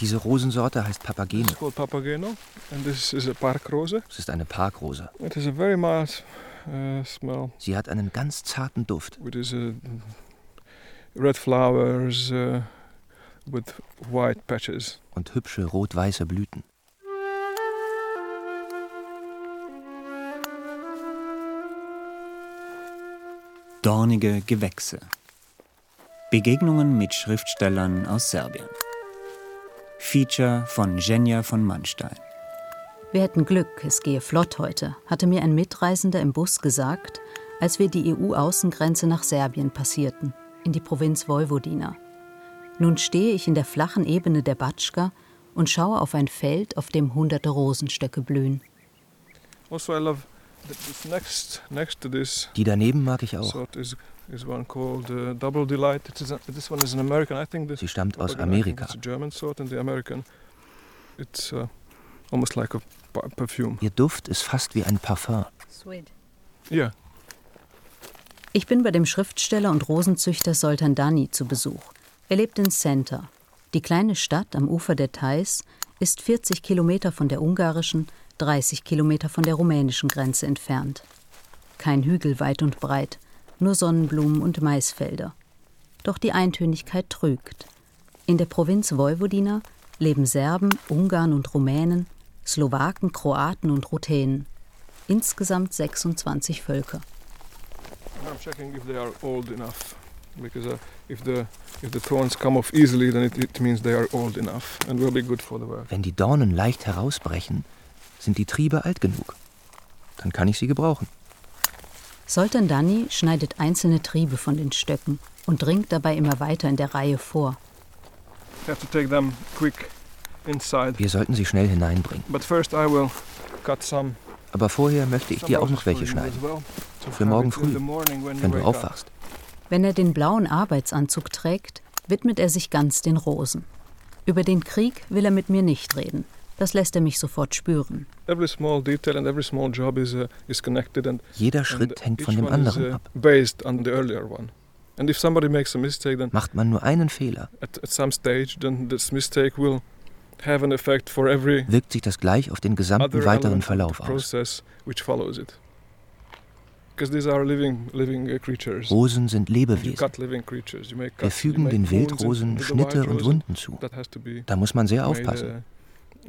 Diese Rosensorte heißt Papageno. It's called Papageno, and this is a Parkrose. Es ist eine Parkrose. It is a very mild uh, smell. Sie hat einen ganz zarten Duft. With these uh, red flowers uh, with white patches. Und hübsche rot-weiße Blüten. Dornige Gewächse. Begegnungen mit Schriftstellern aus Serbien. Feature von Jenja von Mannstein. Wir hätten Glück, es gehe flott heute, hatte mir ein Mitreisender im Bus gesagt, als wir die EU-Außengrenze nach Serbien passierten, in die Provinz Vojvodina. Nun stehe ich in der flachen Ebene der Batschka und schaue auf ein Feld, auf dem hunderte Rosenstöcke blühen. Also. Die daneben mag ich auch. Called uh, Double Delight. It is a, this one is an American. I think this. Sie stammt aus Amerika. It's a German sort, and the American, it's uh, almost like a pa- perfume. Ihr Duft ist fast wie ein Parfum. Sweet. Yeah. Ich bin bei dem Schriftsteller und Rosenzüchter Soltan Dani zu Besuch. Er lebt in Center. Die kleine Stadt am Ufer der Theiß ist 40 Kilometer von der ungarischen, 30 Kilometer von der rumänischen Grenze entfernt. Kein Hügel weit und breit, nur Sonnenblumen und Maisfelder. Doch die Eintönigkeit trügt. In der Provinz Vojvodina leben Serben, Ungarn und Rumänen, Slowaken, Kroaten und Ruthenen. Insgesamt 26 Völker. I'm checking if they are old enough, because uh, if the if the thorns come off easily, then it, it means they are old enough and will be good for the work. Wenn die Dornen leicht herausbrechen, sind die Triebe alt genug. Dann kann ich sie gebrauchen. Soltan Dani schneidet einzelne Triebe von den Stöcken und dringt dabei immer weiter in der Reihe vor. have to take them quick inside. Wir sollten sie schnell hineinbringen. But first I will cut some. Aber vorher möchte ich dir auch noch welche schneiden. Für morgen früh, wenn du aufwachst. Wenn er den blauen Arbeitsanzug trägt, widmet er sich ganz den Rosen. Über den Krieg will er mit mir nicht reden. Das lässt er mich sofort spüren. Uh, Jeder Schritt hängt von dem anderen uh, ab. based on the earlier one. And if somebody makes a mistake, then Macht man nur einen Fehler, at, at some stage, then this mistake will have an effect for every wirkt sich das gleich auf den gesamten weiteren Verlauf aus. process which follows it. Because these are living, living uh. Rosen sind Lebewesen. Wir fügen den Wildrosen Schnitte und. Wunden zu. Da muss man sehr made, aufpassen.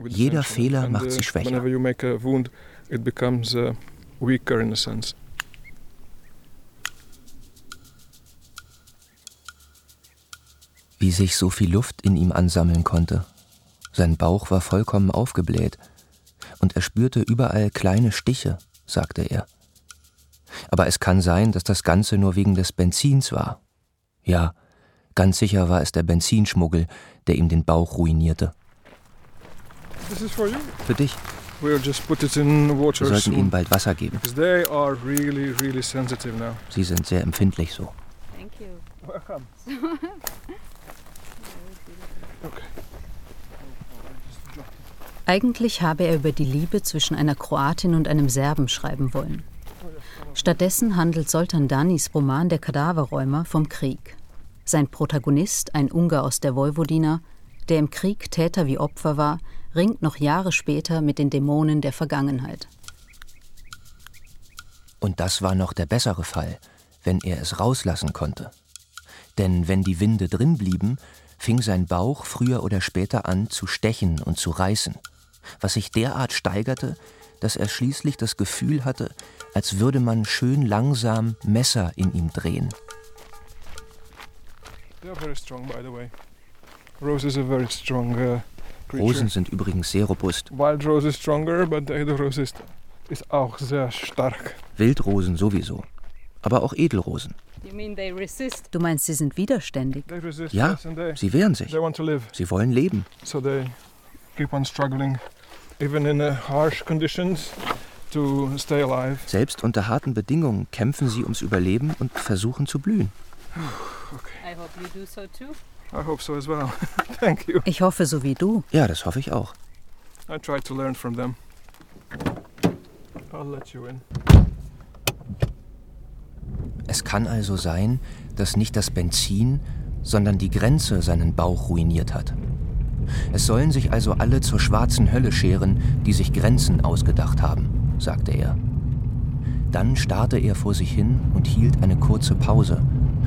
Jeder. Fehler macht sie schwächer. Uh. Wie sich so viel Luft in ihm ansammeln konnte. Sein Bauch war vollkommen aufgebläht. Und er spürte überall kleine Stiche, sagte er. Aber es kann sein, dass das Ganze nur wegen des Benzins war. Ja, ganz sicher war es der Benzinschmuggel, der ihm den Bauch ruinierte. This is for you. Für dich. We'll just put it in Wir water sollten ihm soon. bald Wasser geben. They are really, really sensitive now. Sie sind sehr empfindlich so. Thank you. Welcome. Okay. Eigentlich habe er über die Liebe zwischen einer Kroatin und einem Serben schreiben wollen. Stattdessen handelt Soltan Danis Roman Der Kadaverräumer vom Krieg. Sein Protagonist, ein Ungar aus der Vojvodina, der im Krieg Täter wie Opfer war, ringt noch Jahre später mit den Dämonen der Vergangenheit. Und das war noch der bessere Fall, wenn er es rauslassen konnte. Denn wenn die Winde drin blieben, fing sein Bauch früher oder später an zu stechen und zu reißen, was sich derart steigerte, dass er schließlich das Gefühl hatte, als würde man schön langsam Messer in ihm drehen. They are very strong, by the way. Roses are very strong uh. Rosen sind übrigens sehr robust. Wild rose is stronger, but the Edelrose is, ist auch sehr stark. Wildrosen sowieso. Aber auch Edelrosen. You mean they resist? Du meinst, sie sind widerständig? They resist Ja, yes, and they, sie wehren sich. they want to live, Sie wollen leben. so they keep on struggling, even in uh, harsh conditions, to stay alive. Selbst unter harten Bedingungen kämpfen sie ums Überleben und versuchen zu blühen. I hope you do so too. I hope so as well. Thank you. Ich hoffe, so wie du. Ja, das hoffe ich auch. I try to learn from them. I'll let you in. Es kann also sein, dass nicht das Benzin, sondern die Grenze seinen Bauch ruiniert hat. Es sollen sich also alle zur schwarzen Hölle scheren, die sich Grenzen ausgedacht haben, sagte er. Dann starrte er vor sich hin und hielt eine kurze Pause,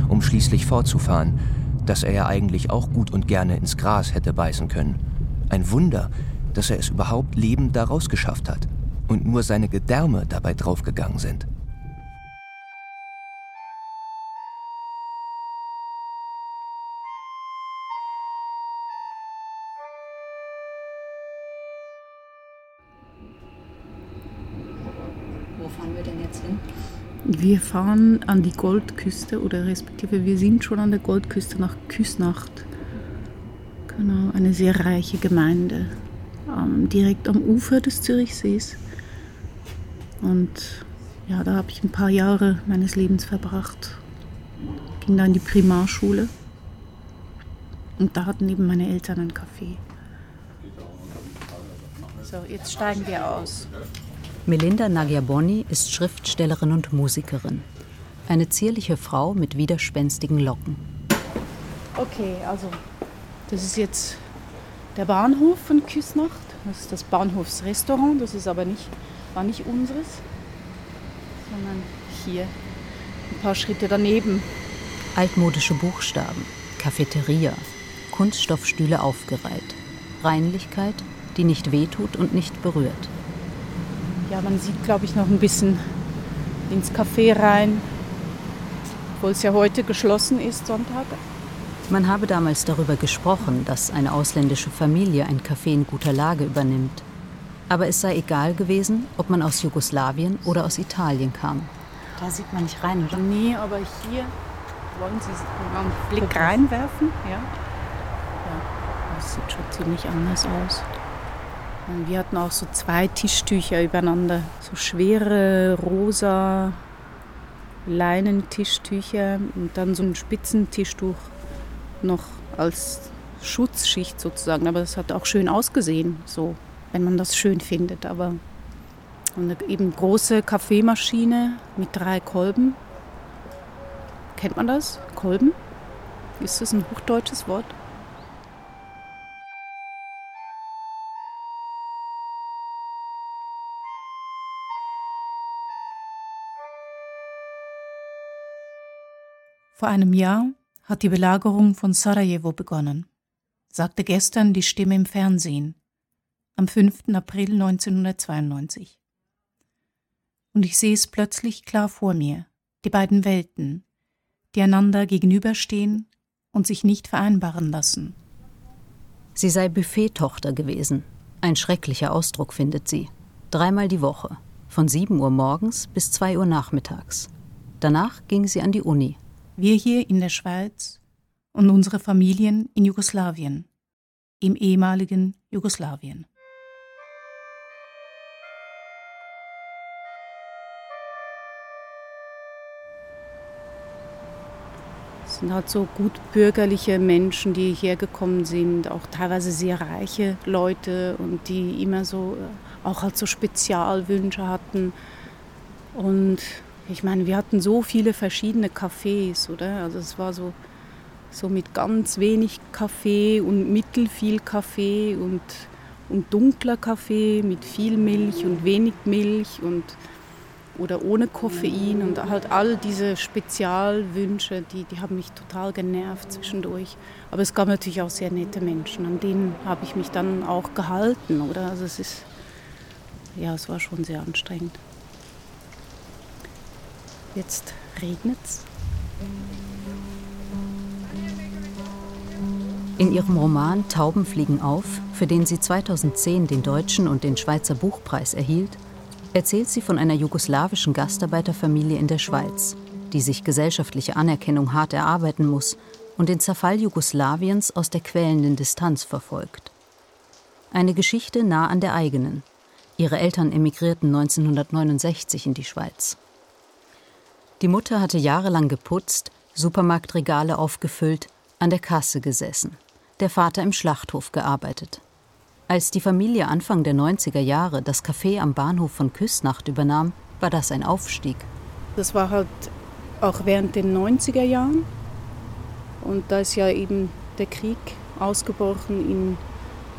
um schließlich fortzufahren, dass er ja eigentlich auch gut und gerne ins Gras hätte beißen können. Ein Wunder, dass er es überhaupt lebend daraus geschafft hat und nur seine Gedärme dabei draufgegangen sind. Wir fahren an die Goldküste oder respektive wir sind schon an der Goldküste nach Küsnacht. Genau, eine sehr reiche Gemeinde. Ähm, direkt am Ufer des Zürichsees. Und ja, da habe ich ein paar Jahre meines Lebens verbracht. Ging da in die Primarschule. Und da hatten eben meine Eltern ein Café. So, jetzt steigen wir aus. Melinda Nagyaboni ist Schriftstellerin und Musikerin. Eine zierliche Frau mit widerspenstigen Locken. Okay, also das ist jetzt der Bahnhof von Küsnacht. Das ist das Bahnhofsrestaurant. Das ist aber nicht, war nicht unseres, sondern hier ein paar Schritte daneben. Altmodische Buchstaben, Cafeteria, Kunststoffstühle aufgereiht. Reinlichkeit, die nicht wehtut und nicht berührt. Ja, man sieht, glaube ich, noch ein bisschen ins Café rein, obwohl es ja heute geschlossen ist, Sonntag. Man habe damals darüber gesprochen, dass eine ausländische Familie ein Café in guter Lage übernimmt. Aber es sei egal gewesen, ob man aus Jugoslawien oder aus Italien kam. Da sieht man nicht rein, oder? Nee, aber hier wollen Sie mal einen Blick reinwerfen? Ja. Ja, das sieht schon ziemlich anders aus. Und wir hatten auch so zwei Tischtücher übereinander. So schwere rosa Leinentischtücher und dann so ein Spitzentischtuch noch als Schutzschicht sozusagen. Aber das hat auch schön ausgesehen, so, wenn man das schön findet. Aber eine eben große Kaffeemaschine mit drei Kolben. Kennt man das? Kolben? Ist das ein hochdeutsches Wort? Vor einem Jahr hat die Belagerung von Sarajevo begonnen, sagte gestern die Stimme im Fernsehen, am 5. April 1992. Und ich sehe es plötzlich klar vor mir, die beiden Welten, die einander gegenüberstehen und sich nicht vereinbaren lassen. Sie sei Buffettochter gewesen. Ein schrecklicher Ausdruck findet sie. Dreimal die Woche, von 7 Uhr morgens bis 2 Uhr nachmittags. Danach ging sie an die Uni. Wir hier in der Schweiz und unsere Familien in Jugoslawien, im ehemaligen Jugoslawien. Es sind halt so gut bürgerliche Menschen, die hergekommen sind, auch teilweise sehr reiche Leute und die immer so äh, auch halt so Spezialwünsche hatten. Und ich meine, wir hatten so viele verschiedene Cafés, oder? Also es war so, so mit ganz wenig Kaffee und mittelfiel Kaffee und, und dunkler Kaffee mit viel Milch und wenig Milch und oder ohne Koffein und halt all diese Spezialwünsche, die, die haben mich total genervt zwischendurch. Aber es gab natürlich auch sehr nette Menschen, an denen habe ich mich dann auch gehalten, oder? Also es ist, ja, es war schon sehr anstrengend. Jetzt regnet's. In ihrem Roman Tauben fliegen auf, für den sie 2010 den deutschen und den Schweizer Buchpreis erhielt, erzählt sie von einer jugoslawischen Gastarbeiterfamilie in der Schweiz, die sich gesellschaftliche Anerkennung hart erarbeiten muss und den Zerfall Jugoslawiens aus der quälenden Distanz verfolgt. Eine Geschichte nah an der eigenen. Ihre Eltern emigrierten 1969 in die Schweiz. Die Mutter hatte jahrelang geputzt, Supermarktregale aufgefüllt, an der Kasse gesessen, der Vater im Schlachthof gearbeitet. Als die Familie Anfang der 90er Jahre das Café am Bahnhof von Küsnacht übernahm, war das ein Aufstieg. Das war halt auch während den 90er Jahren. Und da ist ja eben der Krieg ausgebrochen in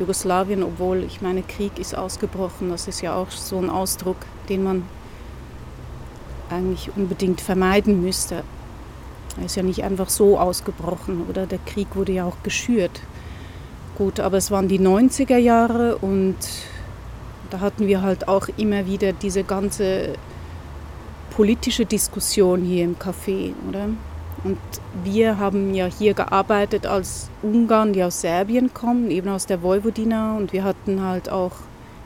Jugoslawien, obwohl ich meine, Krieg ist ausgebrochen. Das ist ja auch so ein Ausdruck, den man eigentlich unbedingt vermeiden müsste. Er ist ja nicht einfach so ausgebrochen oder der Krieg wurde ja auch geschürt. Gut, aber es waren die 90er Jahre und da hatten wir halt auch immer wieder diese ganze politische Diskussion hier im Café, oder? Und wir haben ja hier gearbeitet als Ungarn, die aus Serbien kommen, eben aus der Vojvodina. Und wir hatten halt auch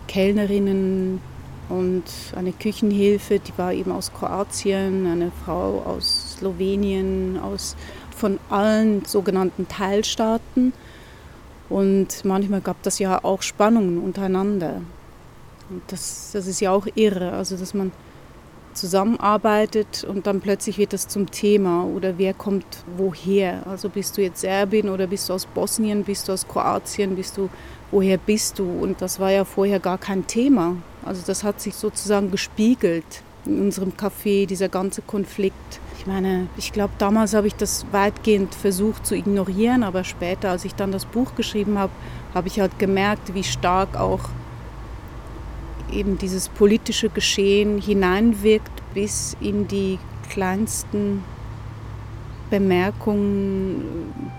Kellnerinnen und eine Küchenhilfe, die war eben aus Kroatien, eine Frau aus Slowenien, aus, von allen sogenannten Teilstaaten. Und manchmal gab das ja auch Spannungen untereinander. Und das, das ist ja auch irre, also dass man zusammenarbeitet und dann plötzlich wird das zum Thema oder wer kommt woher. Also bist du jetzt Serbin oder bist du aus Bosnien, bist du aus Kroatien, bist du, woher bist du? Und das war ja vorher gar kein Thema. Also das hat sich sozusagen gespiegelt in unserem Café, dieser ganze Konflikt. Ich meine, ich glaube, damals habe ich das weitgehend versucht zu ignorieren, aber später, als ich dann das Buch geschrieben habe, habe ich halt gemerkt, wie stark auch eben dieses politische Geschehen hineinwirkt bis in die kleinsten Bemerkungen.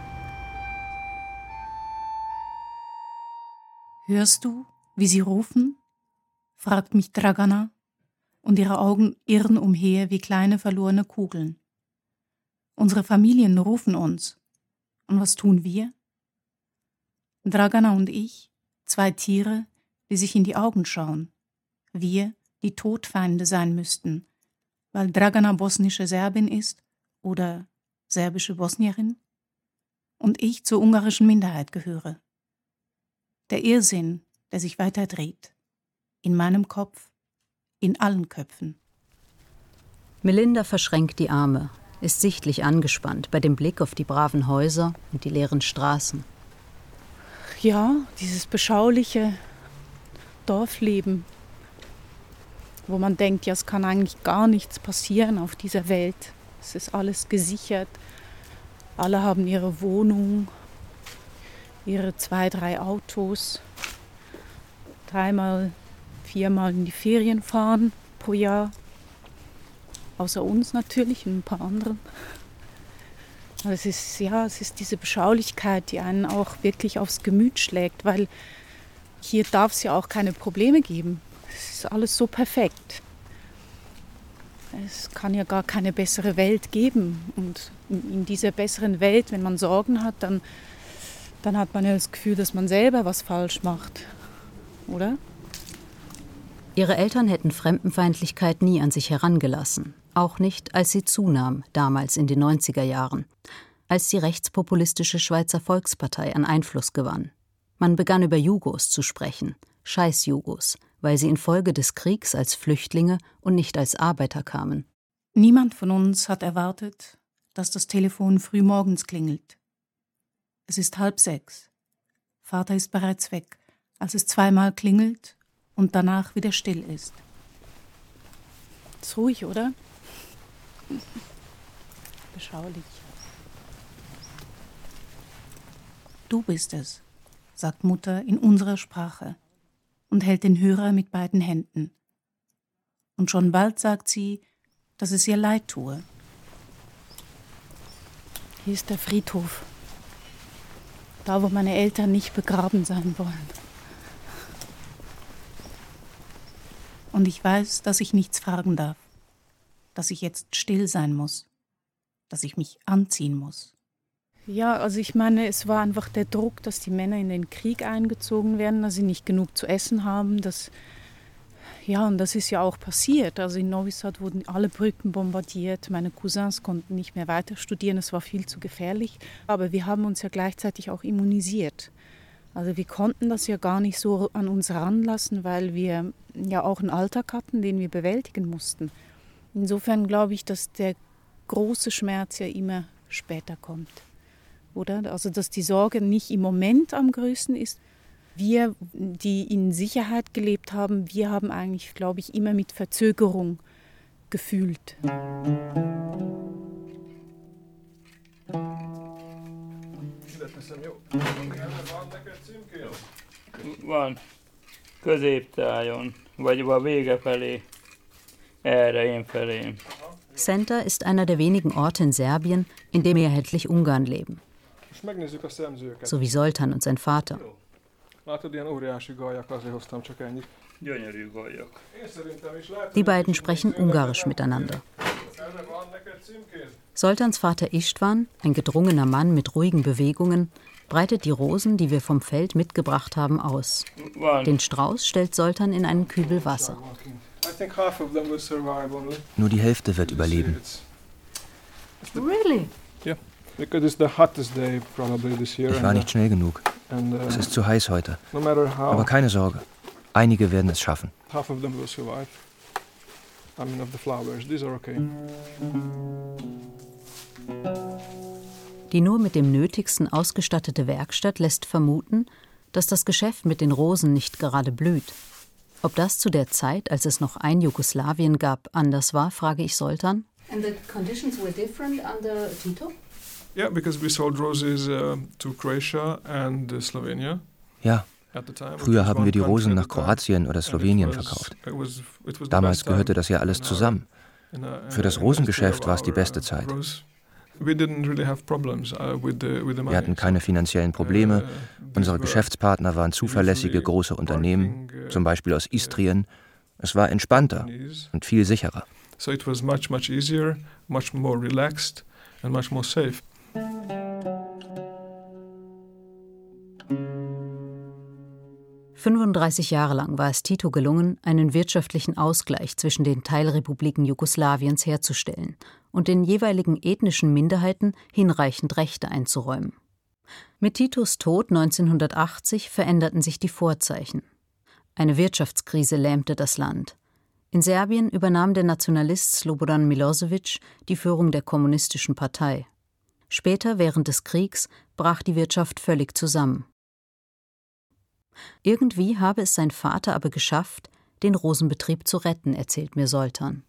Hörst du, wie sie rufen? Fragt mich Dragana, und ihre Augen irren umher wie kleine verlorene Kugeln. Unsere Familien rufen uns. Und was tun wir? Dragana und ich, zwei Tiere, die sich in die Augen schauen wir die Todfeinde sein müssten, weil Dragana bosnische Serbin ist oder serbische Bosnierin und ich zur ungarischen Minderheit gehöre. Der Irrsinn, der sich weiter dreht, in meinem Kopf, in allen Köpfen. Melinda verschränkt die Arme, ist sichtlich angespannt bei dem Blick auf die braven Häuser und die leeren Straßen. Ja, dieses beschauliche Dorfleben, wo man denkt, ja, es kann eigentlich gar nichts passieren auf dieser Welt. Es ist alles gesichert. Alle haben ihre Wohnung, ihre zwei, drei Autos, dreimal, viermal in die Ferien fahren pro Jahr. Außer uns natürlich und ein paar anderen. Aber es ist, ja, es ist diese Beschaulichkeit, die einen auch wirklich aufs Gemüt schlägt, weil hier darf es ja auch keine Probleme geben. Es ist alles so perfekt. Es kann ja gar keine bessere Welt geben. Und in dieser besseren Welt, wenn man Sorgen hat, dann, dann hat man ja das Gefühl, dass man selber was falsch macht. Oder? Ihre Eltern hätten Fremdenfeindlichkeit nie an sich herangelassen. Auch nicht, als sie zunahm, damals in den 90er Jahren, als die rechtspopulistische Schweizer Volkspartei an Einfluss gewann. Man begann über Jugos zu sprechen, Scheiß-Jugos, weil sie infolge des Kriegs als Flüchtlinge und nicht als Arbeiter kamen. Niemand von uns hat erwartet, dass das Telefon früh morgens klingelt. Es ist halb sechs. Vater ist bereits weg, als es zweimal klingelt und danach wieder still ist. Ist ruhig, oder? Beschaulich. Du bist es, sagt Mutter in unserer Sprache und hält den Hörer mit beiden Händen. Und schon bald sagt sie, dass es ihr leid tue. Hier ist der Friedhof. Da, wo meine Eltern nicht begraben sein wollen. Und ich weiß, dass ich nichts fragen darf, dass ich jetzt still sein muss, dass ich mich anziehen muss. Ja, also ich meine, es war einfach der Druck, dass die Männer in den Krieg eingezogen werden, dass sie nicht genug zu essen haben. Dass, ja, und das ist ja auch passiert. Also in Novi Sad wurden alle Brücken bombardiert. Meine Cousins konnten nicht mehr weiter studieren. Es war viel zu gefährlich. Aber wir haben uns ja gleichzeitig auch immunisiert. Also wir konnten das ja gar nicht so an uns ranlassen, weil wir ja auch einen Alltag hatten, den wir bewältigen mussten. Insofern glaube ich, dass der große Schmerz ja immer später kommt oder? Also dass die Sorge nicht im Moment am größten ist. Wir, die in Sicherheit gelebt haben, wir haben eigentlich, glaube ich, immer mit Verzögerung gefühlt. Van középtájon, vagy a vége felé, erre én felém. Center ist einer der wenigen Orte in Serbien, in dem mehrheitlich Ungarn leben. So wie Soltan und sein Vater. Die beiden sprechen Ungarisch miteinander. Soltans Vater Istvan, ein gedrungener Mann mit ruhigen Bewegungen, breitet die Rosen, die wir vom Feld mitgebracht haben, aus. Den Strauß stellt Soltan in einen Kübel Wasser. Nur die Hälfte wird überleben. Really? because it's the hottest day probably this year. Ich war nicht schnell genug. uh, uh, Es ist zu heiß heute. Aber keine Sorge. Einige werden es schaffen. half of them will survive. I mean, of the flowers, these are okay. Die nur mit dem Nötigsten ausgestattete Werkstatt lässt vermuten, dass das Geschäft mit den Rosen nicht gerade blüht. Ob das zu der Zeit, als es noch ein Jugoslawien gab, anders war, frage ich Soltan. And the conditions were different under Tito? Yeah, because we sold roses uh, to Croatia and uh, Slovenia Ja, at the time. which früher haben wir die Rosen nach. Kroatien oder Slowenien verkauft. Damals gehörte das ja alles zusammen. Für das Rosengeschäft war es die our, beste uh, Zeit. Rose. We didn't really have problems uh, with the with the money. Wir hatten keine finanziellen Probleme. Unsere Geschäftspartner waren zuverlässige große Unternehmen, zum Beispiel aus Istrien. Es war entspannter und viel sicherer. So it was much much easier, much more relaxed, and much more safe. Fünfunddreißig Jahre lang war es Tito gelungen, einen wirtschaftlichen Ausgleich zwischen den Teilrepubliken Jugoslawiens herzustellen und den jeweiligen ethnischen Minderheiten hinreichend Rechte einzuräumen. Mit Titos Tod 1980 veränderten sich die Vorzeichen. Eine Wirtschaftskrise lähmte das Land. In Serbien übernahm der Nationalist Slobodan Milosevic die Führung der kommunistischen Partei. Später, während des Kriegs, brach die Wirtschaft völlig zusammen. Irgendwie habe es sein Vater aber geschafft, den Rosenbetrieb zu retten, erzählt mir Soltan.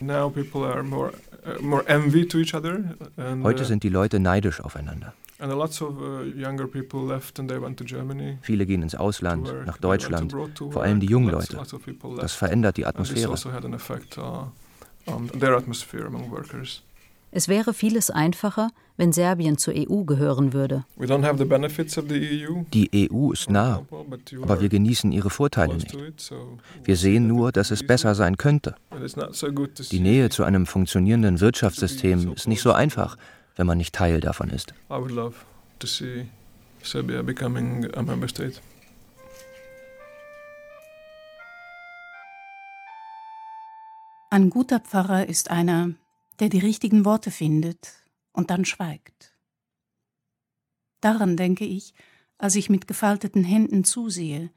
Now people are more uh, more envy to each other, and Heute uh, sind die Leute neidisch aufeinander. and lots of uh, younger people left and they went to Germany. Viele gehen ins Ausland, work, nach Deutschland. vor allem die jungen Leute. Das verändert die Atmosphäre. also uh. Es wäre vieles einfacher, wenn Serbien zur EU gehören würde. We don't have the benefits of the EU, Die EU ist nah, aber wir genießen ihre Vorteile nicht. Wir sehen nur, dass es besser sein könnte. Die Nähe zu einem funktionierenden Wirtschaftssystem ist nicht so einfach, wenn man nicht Teil davon ist. I would love to see Serbia becoming a member state. Ein guter Pfarrer ist einer, der die richtigen Worte findet und dann schweigt. Daran denke ich, als ich mit gefalteten Händen zusehe,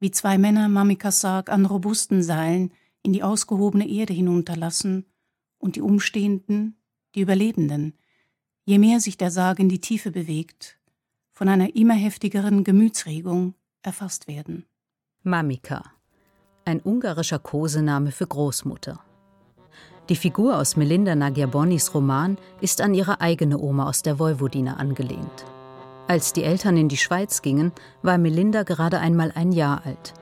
wie zwei Männer Mamikas Sarg an robusten Seilen in die ausgehobene Erde hinunterlassen und die Umstehenden, die Überlebenden, je mehr sich der Sarg in die Tiefe bewegt, von einer immer heftigeren Gemütsregung erfasst werden. Mamika, ein ungarischer Kosename für Großmutter. Die Figur aus Melinda Nagyabonis Roman ist an ihre eigene Oma aus der Vojvodina angelehnt. Als die Eltern in die Schweiz gingen, war Melinda gerade einmal ein Jahr alt.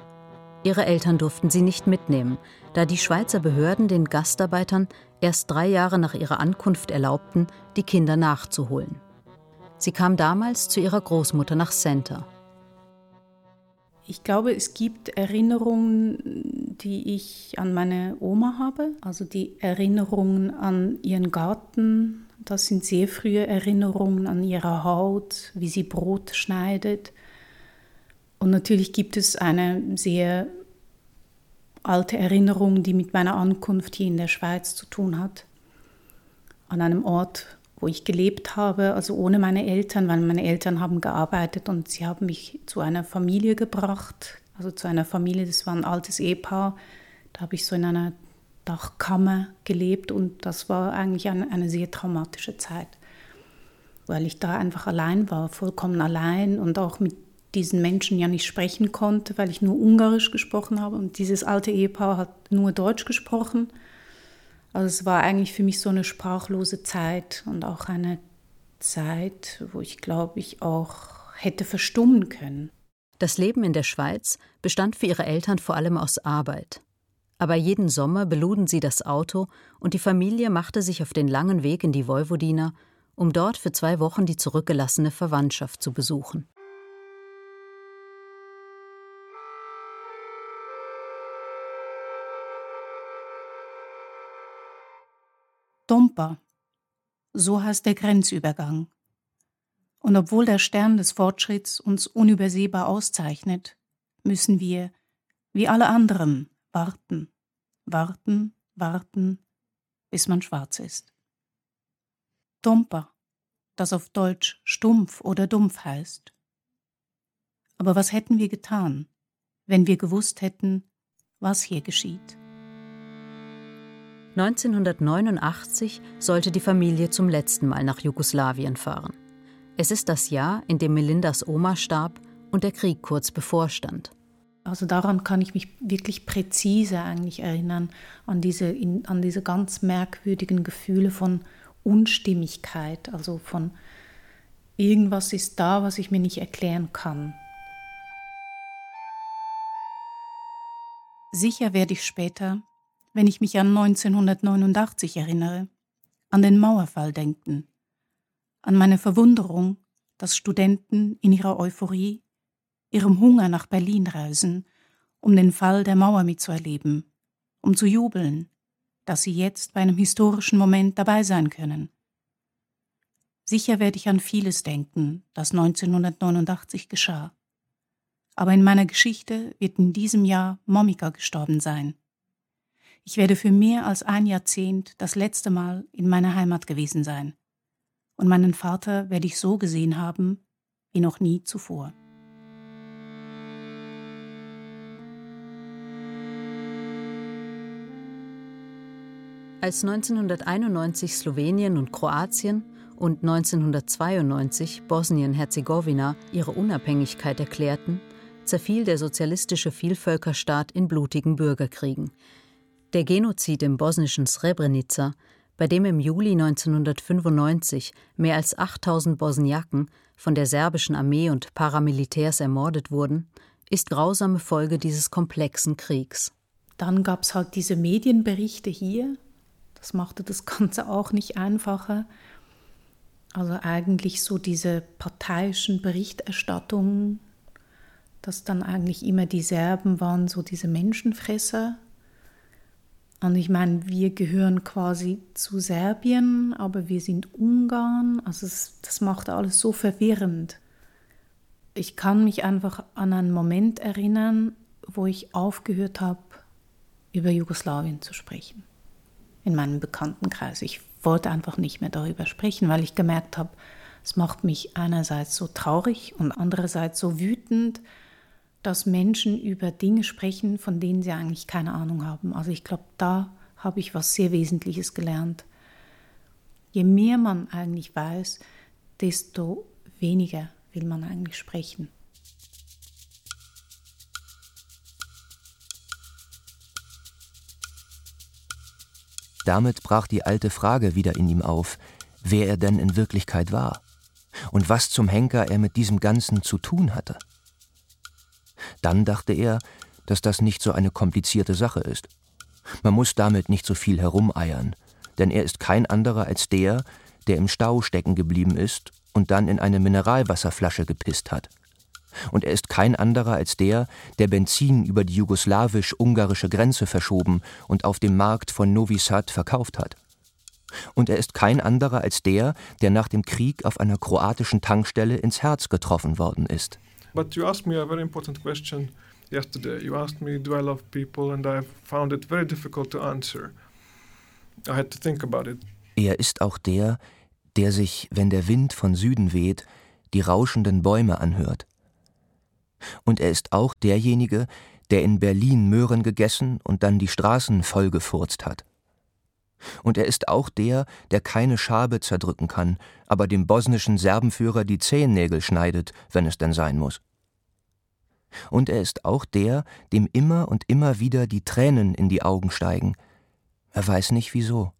Ihre Eltern durften sie nicht mitnehmen, da die Schweizer Behörden den Gastarbeitern erst drei Jahre nach ihrer Ankunft erlaubten, die Kinder nachzuholen. Sie kam damals zu ihrer Großmutter nach Center. Ich glaube, es gibt Erinnerungen, die ich an meine Oma habe. Also die Erinnerungen an ihren Garten. Das sind sehr frühe Erinnerungen an ihre Haut, wie sie Brot schneidet. Und natürlich gibt es eine sehr alte Erinnerung, die mit meiner Ankunft hier in der Schweiz zu tun hat. An einem Ort, wo ich gelebt habe, also ohne meine Eltern, weil meine Eltern haben gearbeitet und sie haben mich zu einer Familie gebracht, also zu einer Familie, das war ein altes Ehepaar. Da habe ich so in einer Dachkammer gelebt und das war eigentlich eine, eine sehr traumatische Zeit, weil ich da einfach allein war, vollkommen allein und auch mit diesen Menschen ja nicht sprechen konnte, weil ich nur Ungarisch gesprochen habe und dieses alte Ehepaar hat nur Deutsch gesprochen. Also es war eigentlich für mich so eine sprachlose Zeit und auch eine Zeit, wo ich glaube ich auch hätte verstummen können. Das Leben in der Schweiz bestand für ihre Eltern vor allem aus Arbeit. Aber jeden Sommer beluden sie das Auto und die Familie machte sich auf den langen Weg in die Vojvodina, um dort für zwei Wochen die zurückgelassene Verwandtschaft zu besuchen. Dompa, so heißt der Grenzübergang. Und obwohl der Stern des Fortschritts uns unübersehbar auszeichnet, müssen wir, wie alle anderen, warten, warten, warten, bis man schwarz ist. Dompa, das auf Deutsch stumpf oder dumpf heißt. Aber was hätten wir getan, wenn wir gewusst hätten, was hier geschieht? 1989 sollte die Familie zum letzten Mal nach Jugoslawien fahren. Es ist das Jahr, in dem Melindas Oma starb und der Krieg kurz bevorstand. Also daran kann ich mich wirklich präzise eigentlich erinnern, an diese, an diese ganz merkwürdigen Gefühle von Unstimmigkeit, also von irgendwas ist da, was ich mir nicht erklären kann. Sicher werde ich später wenn ich mich an 1989 erinnere, an den Mauerfall denken, an meine Verwunderung, dass Studenten in ihrer Euphorie, ihrem Hunger nach Berlin reisen, um den Fall der Mauer mitzuerleben, um zu jubeln, dass sie jetzt bei einem historischen Moment dabei sein können. Sicher werde ich an vieles denken, das 1989 geschah. Aber in meiner Geschichte wird in diesem Jahr Momika gestorben sein. Ich werde für mehr als ein Jahrzehnt das letzte Mal in meiner Heimat gewesen sein. Und meinen Vater werde ich so gesehen haben wie noch nie zuvor. Als 1991 Slowenien und Kroatien und 1992 Bosnien-Herzegowina ihre Unabhängigkeit erklärten, zerfiel der sozialistische Vielvölkerstaat in blutigen Bürgerkriegen, der Genozid im bosnischen Srebrenica, bei dem im Juli 1995 mehr als 8000 Bosniaken von der serbischen Armee und Paramilitärs ermordet wurden, ist grausame Folge dieses komplexen Kriegs. Dann gab es halt diese Medienberichte hier. Das machte das Ganze auch nicht einfacher. Also eigentlich so diese parteiischen Berichterstattungen, dass dann eigentlich immer die Serben waren, so diese Menschenfresser, und ich meine, wir gehören quasi zu Serbien, aber wir sind Ungarn. Also es, das macht alles so verwirrend. Ich kann mich einfach an einen Moment erinnern, wo ich aufgehört habe, über Jugoslawien zu sprechen. In meinem Bekanntenkreis. Ich wollte einfach nicht mehr darüber sprechen, weil ich gemerkt habe, es macht mich einerseits so traurig und andererseits so wütend, dass Menschen über Dinge sprechen, von denen sie eigentlich keine Ahnung haben. Also ich glaube, da habe ich was sehr Wesentliches gelernt. Je mehr man eigentlich weiß, desto weniger will man eigentlich sprechen. Damit brach die alte Frage wieder in ihm auf, wer er denn in Wirklichkeit war und was zum Henker er mit diesem Ganzen zu tun hatte. Dann dachte er, dass das nicht so eine komplizierte Sache ist. Man muss damit nicht so viel herumeiern, denn er ist kein anderer als der, der im Stau stecken geblieben ist und dann in eine Mineralwasserflasche gepisst hat. Und er ist kein anderer als der, der Benzin über die jugoslawisch-ungarische Grenze verschoben und auf dem Markt von Novi Sad verkauft hat. Und er ist kein anderer als der, der nach dem Krieg auf einer kroatischen Tankstelle ins Herz getroffen worden ist. But you asked me a very important question yesterday. You asked me, do I love people? And I found it very difficult to answer. I had to think about it. Er ist auch der, der sich, wenn der Wind von Süden weht, die rauschenden Bäume anhört. Und er ist auch derjenige, der in Berlin Möhren gegessen und dann die Straßen vollgefurzt hat. Und er ist auch der, der keine Schabe zerdrücken kann, aber dem bosnischen Serbenführer die Zehennägel schneidet, wenn es denn sein muss. Und er ist auch der, dem immer und immer wieder die Tränen in die Augen steigen. Er weiß nicht wieso.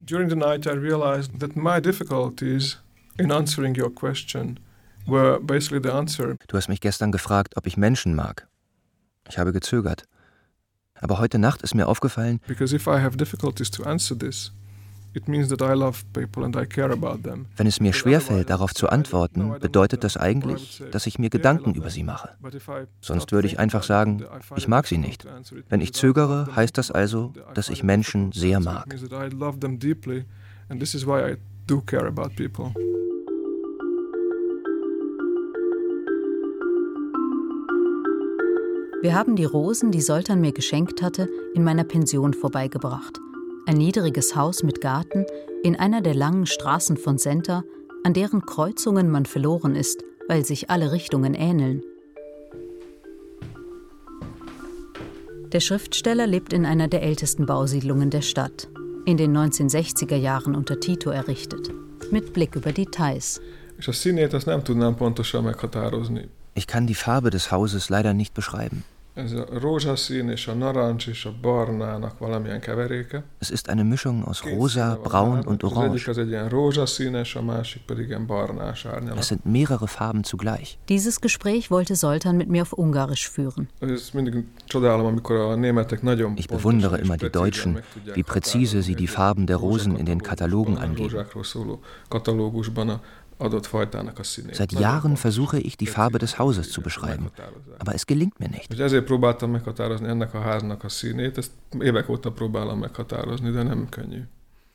During the night I realized that my difficulties In answering your question, where basically the answer Du hast mich gestern gefragt, ob ich Menschen mag. Ich habe gezögert. Aber heute Nacht ist mir aufgefallen, this, wenn es mir schwerfällt, darauf zu antworten, bedeutet das eigentlich, dass ich mir Gedanken über sie mache. Sonst würde ich einfach sagen, ich mag sie nicht. Wenn ich zögere, heißt das also, dass ich Menschen sehr mag. And this is why I do care about people. Wir haben die Rosen, die Soltan mir geschenkt hatte, in meiner Pension vorbeigebracht. Ein niedriges Haus mit Garten in einer der langen Straßen von Center, an deren Kreuzungen man verloren ist, weil sich alle Richtungen ähneln. Der Schriftsteller lebt in einer der ältesten Bausiedlungen der Stadt, in den 1960er Jahren unter Tito errichtet, mit Blick über die Theiß. És a színét azt nem tudnám pontosan meghatározni. Ich kann die Farbe des Hauses leider nicht beschreiben. Es ist eine Mischung aus rosa, braun und orange. Es sind mehrere Farben zugleich. Dieses Gespräch wollte Soltan mit mir auf Ungarisch führen. Ich bewundere immer die Deutschen, wie präzise sie die Farben der Rosen in den Katalogen angeben. Seit Jahren versuche ich, die Farbe des Hauses zu beschreiben. Aber es gelingt mir nicht.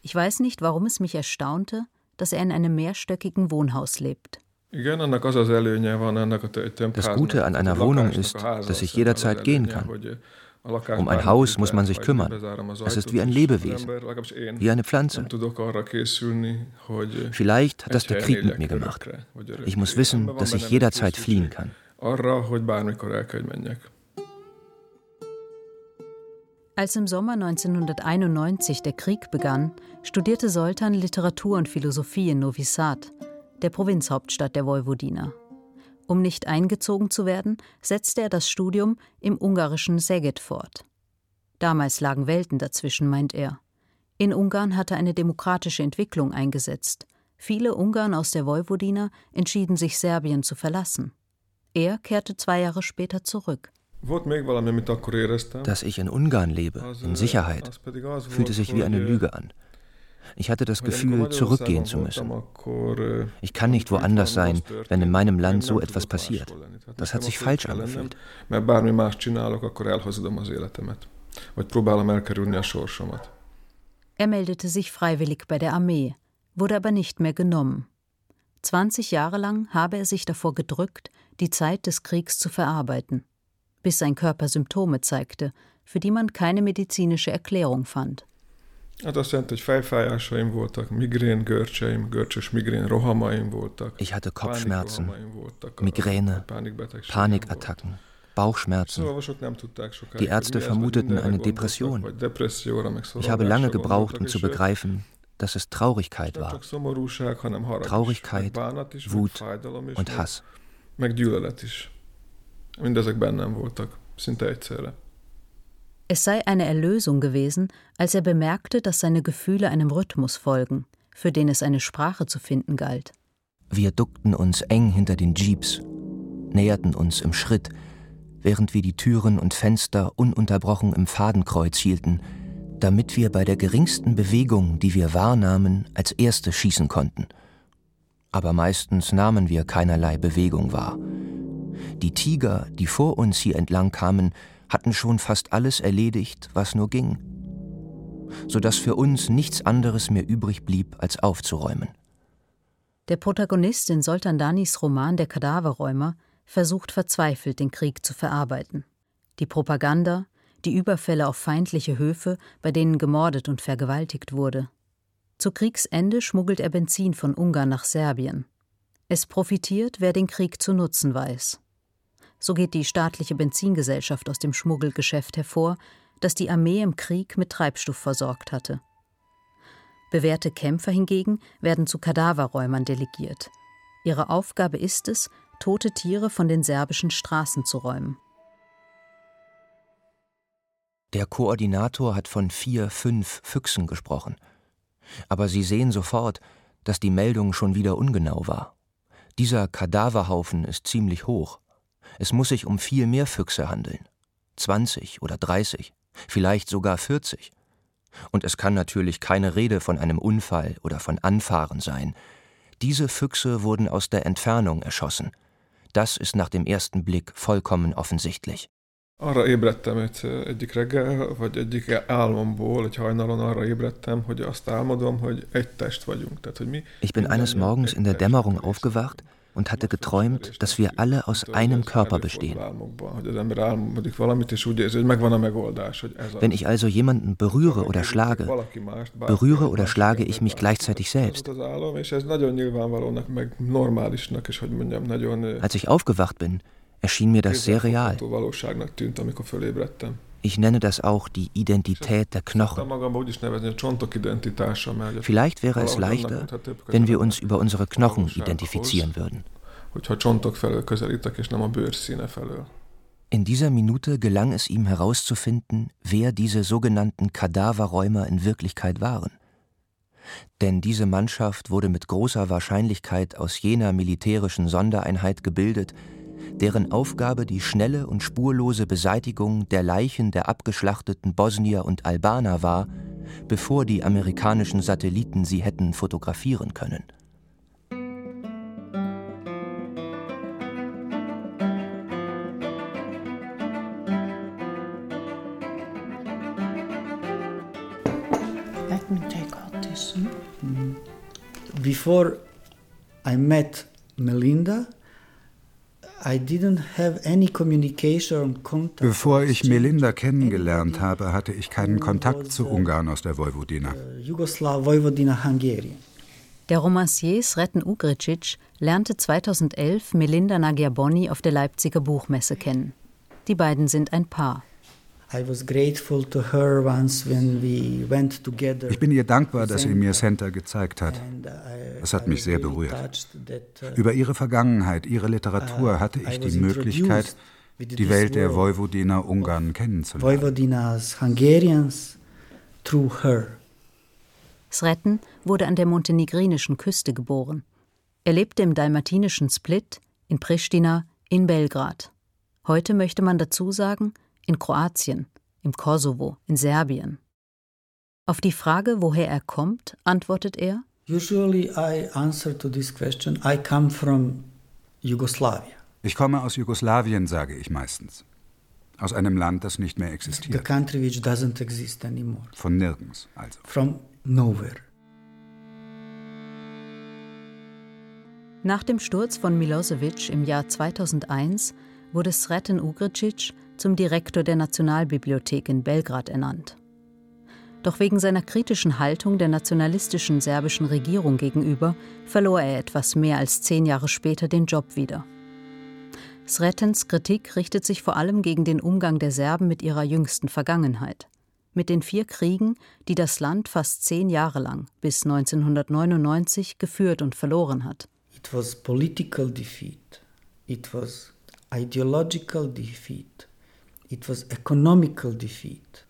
Ich weiß nicht, warum es mich erstaunte, dass er in einem mehrstöckigen Wohnhaus lebt. Das Gute an einer Wohnung ist, dass ich jederzeit gehen kann. Um ein Haus muss man sich kümmern. Es ist wie ein Lebewesen, wie eine Pflanze. Vielleicht hat das der Krieg mit mir gemacht. Ich muss wissen, dass ich jederzeit fliehen kann. Als im Sommer 1991 der Krieg begann, studierte Soltan Literatur und Philosophie in Novi Sad, der Provinzhauptstadt der Vojvodina. Um nicht eingezogen zu werden, setzte er das Studium im ungarischen Szeged fort. Damals lagen Welten dazwischen, meint er. In Ungarn hatte eine demokratische Entwicklung eingesetzt. Viele Ungarn aus der Vojvodina entschieden sich, Serbien zu verlassen. Er kehrte zwei Jahre später zurück. Dass ich in Ungarn lebe, in Sicherheit, fühlte sich wie eine Lüge an. Ich hatte das Gefühl, zurückgehen zu müssen. ö, Ich kann nicht woanders sein, wenn in meinem Land so etwas passiert. Das hat sich falsch angefühlt. Er meldete sich freiwillig bei der Armee, wurde aber nicht mehr genommen. 20 Jahre lang habe er sich davor gedrückt, die Zeit des Kriegs zu verarbeiten, bis sein Körper Symptome zeigte, für die man keine medizinische Erklärung fand. Hát azt jelenti, hogy fejfájásaim voltak, migrén görcseim, görcsös migrén rohamaim voltak. Ich hatte Kopfschmerzen, Migräne, Panikattacken. Bauchschmerzen. Die Ärzte vermuteten eine Depression. Ich habe lange gebraucht, um zu begreifen, dass es Traurigkeit war Traurigkeit, Wut und Hass. meg gyűlölet is. Mindezek bennem voltak, szinte egyszerre. Es sei eine Erlösung gewesen, als er bemerkte, dass seine Gefühle einem Rhythmus folgen, für den es eine Sprache zu finden galt. Wir duckten uns eng hinter den Jeeps, näherten uns im Schritt, während wir die Türen und Fenster ununterbrochen im Fadenkreuz hielten, damit wir bei der geringsten Bewegung, die wir wahrnahmen, als Erste schießen konnten. Aber meistens nahmen wir keinerlei Bewegung wahr. Die Tiger, die vor uns hier entlang kamen, hatten schon fast alles erledigt, was nur ging, so dass für uns nichts anderes mehr übrig blieb, als aufzuräumen. Der Protagonist in Soltan Danis Roman Der Kadaverräumer versucht verzweifelt, den Krieg zu verarbeiten. Die Propaganda, die Überfälle auf feindliche Höfe, bei denen gemordet und vergewaltigt wurde. Zu Kriegsende schmuggelt er Benzin von Ungarn nach Serbien. Es profitiert, wer den Krieg zu nutzen weiß. So geht die staatliche Benzingesellschaft aus dem Schmuggelgeschäft hervor, das die Armee im Krieg mit Treibstoff versorgt hatte. Bewährte Kämpfer hingegen werden zu Kadaverräumern delegiert. Ihre Aufgabe ist es, tote Tiere von den serbischen Straßen zu räumen. Der Koordinator hat von vier, fünf Füchsen gesprochen. Aber Sie sehen sofort, dass die Meldung schon wieder ungenau war. Dieser Kadaverhaufen ist ziemlich hoch. Es muss sich um viel mehr Füchse handeln. 20 oder 30, vielleicht sogar 40. Und es kann natürlich keine Rede von einem Unfall oder von Anfahren sein. Diese Füchse wurden aus der Entfernung erschossen. Das ist nach dem ersten Blick vollkommen offensichtlich. Arra ébredtem egy, egyik reggel, vagy egyik álmomból, egy hajnalon arra ébredtem, hogy azt álmodom, hogy egy test vagyunk. Tehát, hogy mi Ich bin eines Morgens in der Dämmerung aufgewacht und hatte geträumt, dass wir alle aus einem Körper bestehen. Wenn ich also jemanden berühre oder schlage, berühre oder schlage ich mich gleichzeitig selbst. Als ich aufgewacht bin, erschien mir das sehr real. Ich nenne das auch die Identität der Knochen. Vielleicht wäre es leichter, wenn wir uns über unsere Knochen identifizieren würden. In dieser Minute gelang es ihm herauszufinden, wer diese sogenannten Kadaverräumer in Wirklichkeit waren. Denn diese Mannschaft wurde mit großer Wahrscheinlichkeit aus jener militärischen Sondereinheit gebildet, deren Aufgabe die schnelle und spurlose Beseitigung der Leichen der abgeschlachteten Bosnier und Albaner war, bevor die amerikanischen Satelliten sie hätten fotografieren können. Let me take out this. Before I met Melinda, Bevor ich Melinda kennengelernt habe, hatte ich keinen Kontakt zu Ungarn aus der Vojvodina. Der Romancier Sreten Ugricic lernte 2011 Melinda Nagyaboni auf der Leipziger Buchmesse kennen. Die beiden sind ein Paar. Ich bin ihr dankbar, dass sie mir Center gezeigt hat. Es hat mich sehr berührt. Über ihre Vergangenheit, ihre Literatur hatte ich die Möglichkeit, die Welt der Vojvodina Ungarn kennenzulernen. Vojvodinas Hungarians through her. Sreten wurde an der montenegrinischen Küste geboren. Er lebte im dalmatinischen Split, in Pristina, in Belgrad. Heute möchte man dazu sagen, in Kroatien, im Kosovo, in Serbien. Auf die Frage, woher er kommt, antwortet er: Usually I answer to this question, I come from Yugoslavia. Ich komme aus Jugoslawien, sage ich meistens. Aus einem Land, das nicht mehr The existiert. country which doesn't exist anymore. Von nirgends, also. From nowhere. Nach dem Sturz von Milosevic im Jahr 2001 wurde Sreten Ugricic zum Direktor der Nationalbibliothek in Belgrad ernannt. Doch wegen seiner kritischen Haltung der nationalistischen serbischen Regierung gegenüber verlor er etwas mehr als zehn Jahre später den Job wieder. Sretens Kritik richtet sich vor allem gegen den Umgang der Serben mit ihrer jüngsten Vergangenheit. Mit den vier Kriegen, die das Land fast zehn Jahre lang bis 1999 geführt und verloren hat. It was political defeat. It was ideological defeat. It was economical defeat.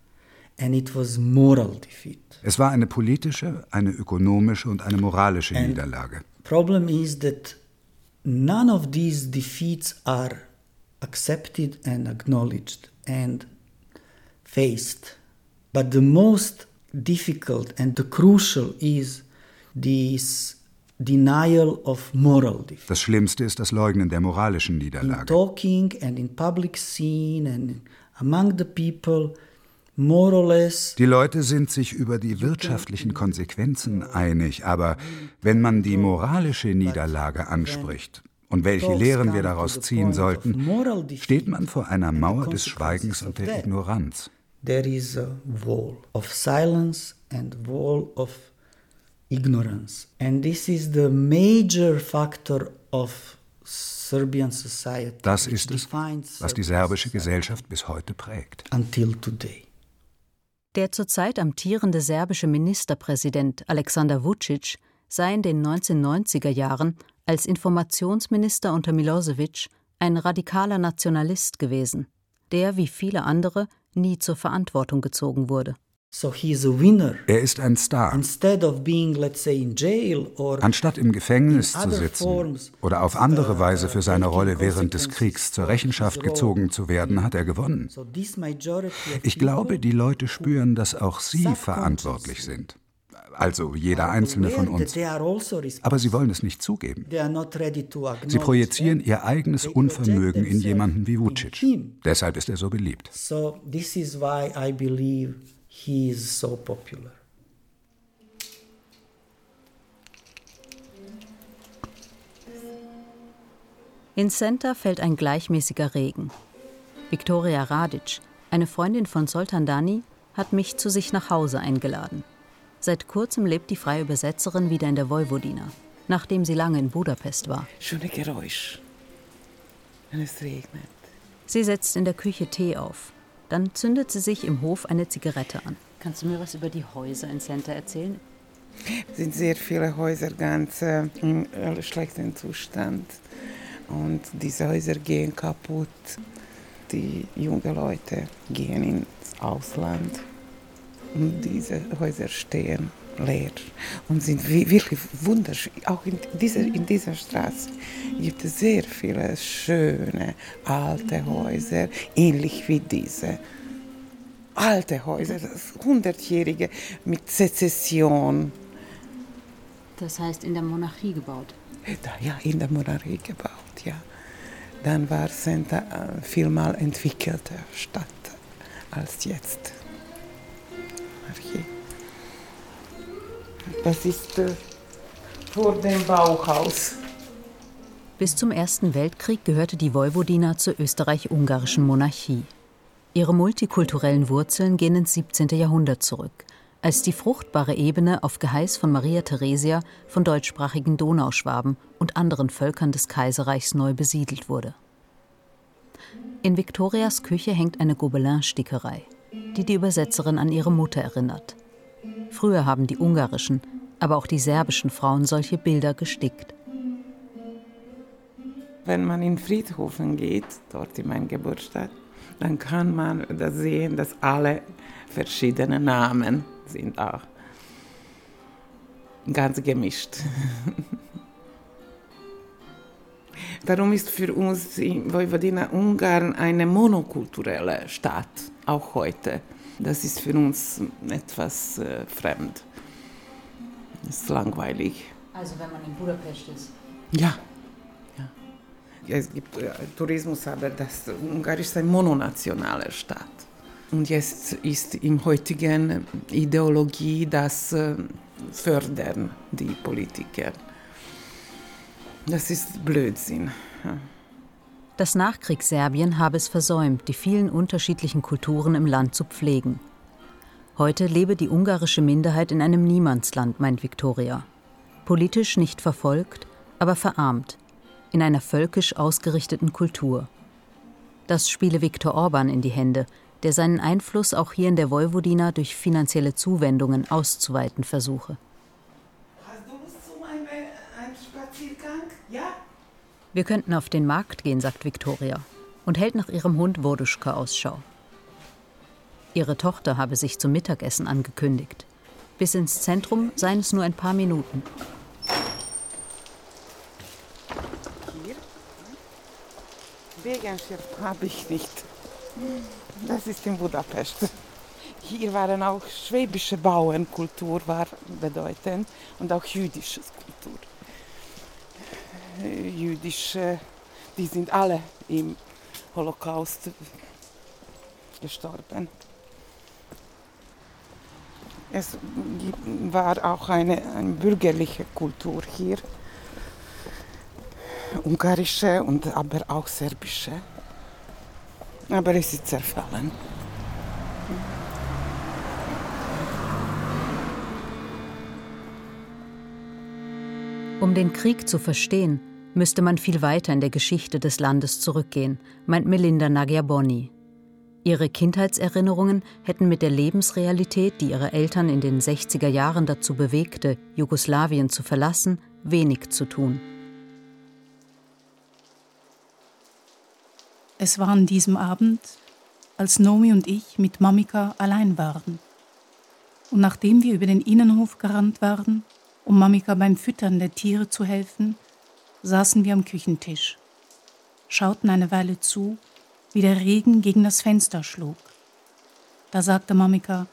And it was moral defeat. Es war eine politische, eine ökonomische und eine moralische And- Niederlage. Problem is that none of these defeats are accepted and acknowledged and faced. But the most difficult and the crucial is this denial of moral defeat. Das Schlimmste ist das Leugnen der moralischen In Niederlage. talking and in public scene and among the people, Die Leute sind sich über die wirtschaftlichen Konsequenzen einig, aber wenn man die moralische Niederlage anspricht und welche Lehren wir daraus ziehen sollten, steht man vor einer Mauer des Schweigens und der Ignoranz. there is a wall of silence and wall of ignorance. And this is the major factor of Serbian society. Das ist es, was die serbische Gesellschaft bis heute prägt. Until today. Der zurzeit amtierende serbische Ministerpräsident Alexander Vucic sei in den 1990er Jahren als Informationsminister unter Milosevic ein radikaler Nationalist gewesen, der wie viele andere nie zur Verantwortung gezogen wurde. So he is a winner. Er ist ein Star. Instead of being, let's say, in jail or Anstatt im Gefängnis zu sitzen forms, oder auf andere uh, Weise für seine Rolle während des Kriegs zur Rechenschaft gezogen zu werden, hat er gewonnen. Ich glaube, die Leute spüren, dass auch sie verantwortlich sind. Also jeder einzelne von uns. also Aber sie wollen es nicht zugeben. Sie projizieren ihr eigenes Unvermögen in jemanden wie Vucic. Deshalb ist er so beliebt. So this is why I believe he is so popular. In Center fällt ein gleichmäßiger Regen. Viktoria Radic, eine Freundin von Soltan Dani, hat mich zu sich nach Hause eingeladen. Seit kurzem lebt die freie Übersetzerin wieder in der Vojvodina, nachdem sie lange in Budapest war. Schöne Geräusch, wenn es regnet. Sie setzt in der Küche Tee auf. Dann zündet sie sich im Hof eine Zigarette an. Kannst du mir was über die Häuser in Center erzählen? Es sind sehr viele Häuser ganz äh, in äh, schlechtem Zustand. Und diese Häuser gehen kaputt. Die jungen Leute gehen ins Ausland. Und diese Häuser stehen leer und sind wi- wirklich wunderschön. Auch in dieser, in dieser Straße gibt es sehr viele schöne alte Häuser, ähnlich wie diese. Alte Häuser, hundertjährige mit Sezession. Das heißt in der Monarchie gebaut. Da, ja, in der Monarchie gebaut, ja. Dann war Center äh, viel mal entwickelter Stadt als jetzt. Monarchie. Das ist äh, vor dem Bauhaus. Bis zum Ersten Weltkrieg gehörte die Vojvodina zur österreich-ungarischen Monarchie. Ihre multikulturellen Wurzeln gehen ins 17. Jahrhundert zurück, als die fruchtbare Ebene auf Geheiß von Maria Theresia von deutschsprachigen Donauschwaben und anderen Völkern des Kaiserreichs neu besiedelt wurde. In Viktorias Küche hängt eine Gobelin-Stickerei, die die Übersetzerin an ihre Mutter erinnert. Früher haben die ungarischen, aber auch die serbischen Frauen solche Bilder gestickt. Wenn man in Friedhofen geht, dort in meiner Geburtsstadt, dann kann man da sehen, dass alle verschiedene Namen sind auch. Ganz gemischt. Darum ist für uns in Vojvodina Ungarn eine monokulturelle Stadt, auch heute. Das ist für uns etwas äh, fremd. Das ist langweilig. Also wenn man in Budapest ist. Ja. ja. Es gibt äh, Tourismus, aber das Ungarn ist eine mononationale Stadt. Und jetzt ist im heutigen Ideologie das äh, fördern die Politiker. Das ist Blödsinn. Ja. Das Nachkriegsserbien habe es versäumt, die vielen unterschiedlichen Kulturen im Land zu pflegen. Heute lebe die ungarische Minderheit in einem Niemandsland, meint Viktoria. Politisch nicht verfolgt, aber verarmt, in einer völkisch ausgerichteten Kultur. Das spiele Viktor Orban in die Hände, der seinen Einfluss auch hier in der Vojvodina durch finanzielle Zuwendungen auszuweiten versuche. Hast du Lust zu einem, einem Spaziergang? Ja? Wir könnten auf den Markt gehen, sagt Viktoria und hält nach ihrem Hund Woduschka Ausschau. Ihre Tochter habe sich zum Mittagessen angekündigt. Bis ins Zentrum seien es nur ein paar Minuten. Hier? Wegenschild habe ich nicht. Das ist in Budapest. Hier waren auch schwäbische Bauernkultur war bedeutend und auch jüdische Kultur. Jüdische, die sind alle im Holocaust gestorben. Es war auch eine, eine bürgerliche Kultur hier, ungarische und aber auch serbische. Aber es ist zerfallen. Um den Krieg zu verstehen, müsste man viel weiter in der Geschichte des Landes zurückgehen, meint Melinda Nagyaboni. Ihre Kindheitserinnerungen hätten mit der Lebensrealität, die ihre Eltern in den 60er Jahren dazu bewegte, Jugoslawien zu verlassen, wenig zu tun. Es war an diesem Abend, als Nomi und ich mit Mamika allein waren. Und nachdem wir über den Innenhof gerannt waren, um Mamika beim Füttern der Tiere zu helfen, saßen wir am Küchentisch, schauten eine Weile zu, wie der Regen gegen das Fenster schlug. Da sagte Mamika,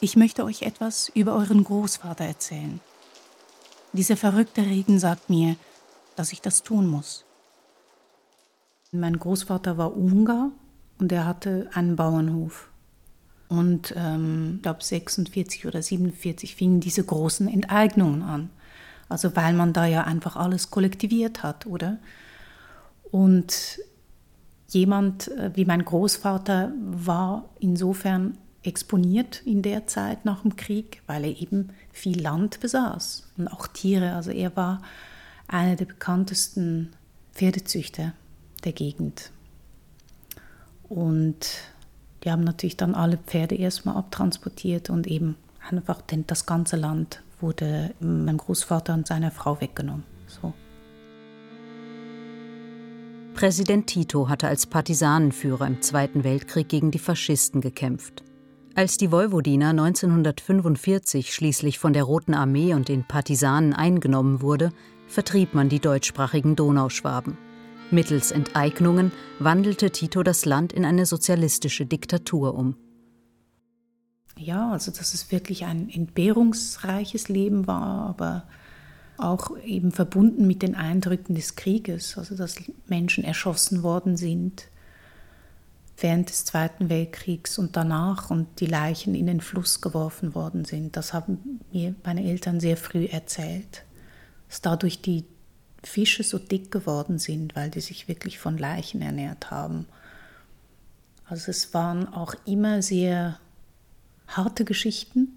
ich möchte euch etwas über euren Großvater erzählen. Dieser verrückte Regen sagt mir, dass ich das tun muss. Mein Großvater war Ungar und er hatte einen Bauernhof. Und ähm, ich glaube 46 oder 47 fingen diese großen Enteignungen an. Also weil man da ja einfach alles kollektiviert hat, oder? Und jemand äh, wie mein Großvater war insofern exponiert in der Zeit nach dem Krieg, weil er eben viel Land besaß und auch Tiere. Also er war einer der bekanntesten Pferdezüchter der Gegend. Und die haben natürlich dann alle Pferde erstmal abtransportiert und eben einfach das ganze Land wurde meinem Großvater und seiner Frau weggenommen. So. Präsident Tito hatte als Partisanenführer im Zweiten Weltkrieg gegen die Faschisten gekämpft. Als die Vojvodina 1945 schließlich von der Roten Armee und den Partisanen eingenommen wurde, vertrieb man die deutschsprachigen Donauschwaben. Mittels Enteignungen wandelte Tito das Land in eine sozialistische Diktatur um. Ja, also dass es wirklich ein entbehrungsreiches Leben war, aber auch eben verbunden mit den Eindrücken des Krieges, also dass Menschen erschossen worden sind, während des Zweiten Weltkriegs und danach und die Leichen in den Fluss geworfen worden sind. Das haben mir meine Eltern sehr früh erzählt, dass dadurch die Fische so dick geworden sind, weil die sich wirklich von Leichen ernährt haben. Also es waren auch immer sehr harte Geschichten,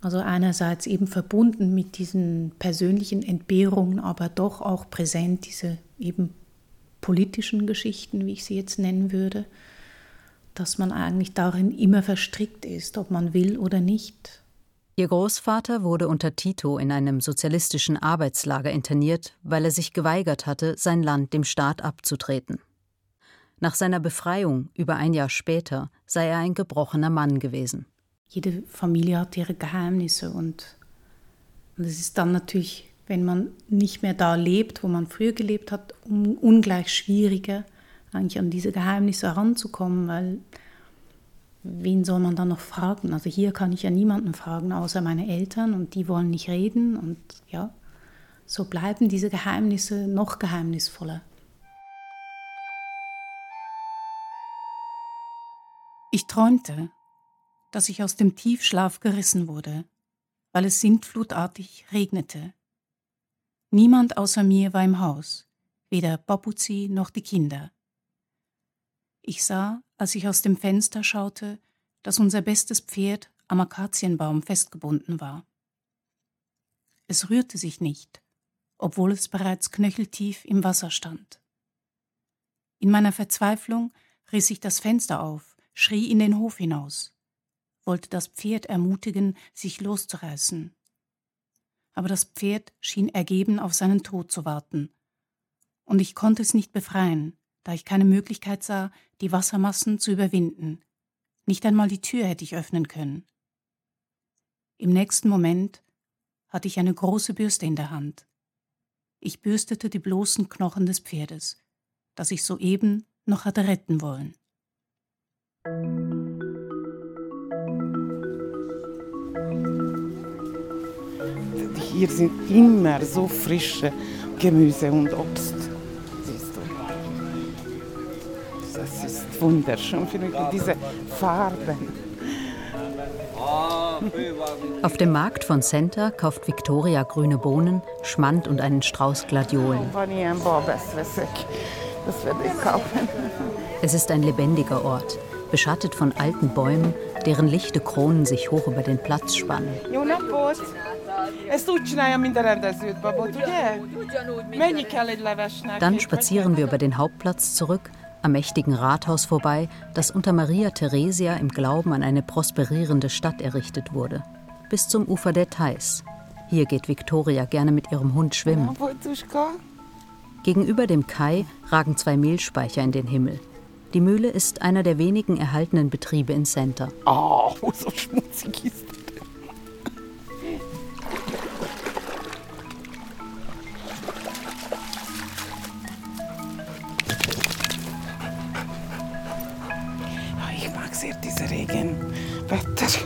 also einerseits eben verbunden mit diesen persönlichen Entbehrungen, aber doch auch präsent diese eben politischen Geschichten, wie ich sie jetzt nennen würde dass man eigentlich darin immer verstrickt ist, ob man will oder nicht. Ihr Großvater wurde unter Tito in einem sozialistischen Arbeitslager interniert, weil er sich geweigert hatte, sein Land dem Staat abzutreten. Nach seiner Befreiung, über ein Jahr später, sei er ein gebrochener Mann gewesen. Jede Familie hat ihre Geheimnisse und, und es ist dann natürlich, wenn man nicht mehr da lebt, wo man früher gelebt hat, ungleich schwieriger, eigentlich an diese Geheimnisse heranzukommen, weil wen soll man dann noch fragen? Also hier kann ich ja niemanden fragen, außer meine Eltern und die wollen nicht reden und ja, so bleiben diese Geheimnisse noch geheimnisvoller. Ich träumte, dass ich aus dem Tiefschlaf gerissen wurde, weil es sintflutartig regnete. Niemand außer mir war im Haus, weder Babuzi noch die Kinder. Ich sah, als ich aus dem Fenster schaute, dass unser bestes Pferd am Akazienbaum festgebunden war. Es rührte sich nicht, obwohl es bereits knöcheltief im Wasser stand. In meiner Verzweiflung riss ich das Fenster auf, schrie in den Hof hinaus, wollte das Pferd ermutigen, sich loszureißen. Aber das Pferd schien ergeben auf seinen Tod zu warten, und ich konnte es nicht befreien, da ich keine Möglichkeit sah, die Wassermassen zu überwinden. Nicht einmal die Tür hätte ich öffnen können. Im nächsten Moment hatte ich eine große Bürste in der Hand. Ich bürstete die bloßen Knochen des Pferdes, das ich soeben noch hatte retten wollen. Hier sind immer so frische Gemüse und Obst. wunderschön, finde ich, diese Farben. Auf dem Markt von Center kauft Victoria grüne Bohnen, Schmand und einen Strauß Gladiolen. Das werde ich kaufen. Es ist ein lebendiger Ort, beschattet von alten Bäumen, deren lichte Kronen sich hoch über den Platz spannen. Dann spazieren wir über den Hauptplatz zurück am mächtigen Rathaus vorbei, das unter Maria Theresia im Glauben an eine prosperierende Stadt errichtet wurde, bis zum Ufer der Theiß. Hier geht Viktoria gerne mit ihrem Hund schwimmen. Gegenüber dem Kai ragen zwei Mehlspeicher in den Himmel. Die Mühle ist einer der wenigen erhaltenen Betriebe in Center. Oh, so schmutzig ist Regenwetter.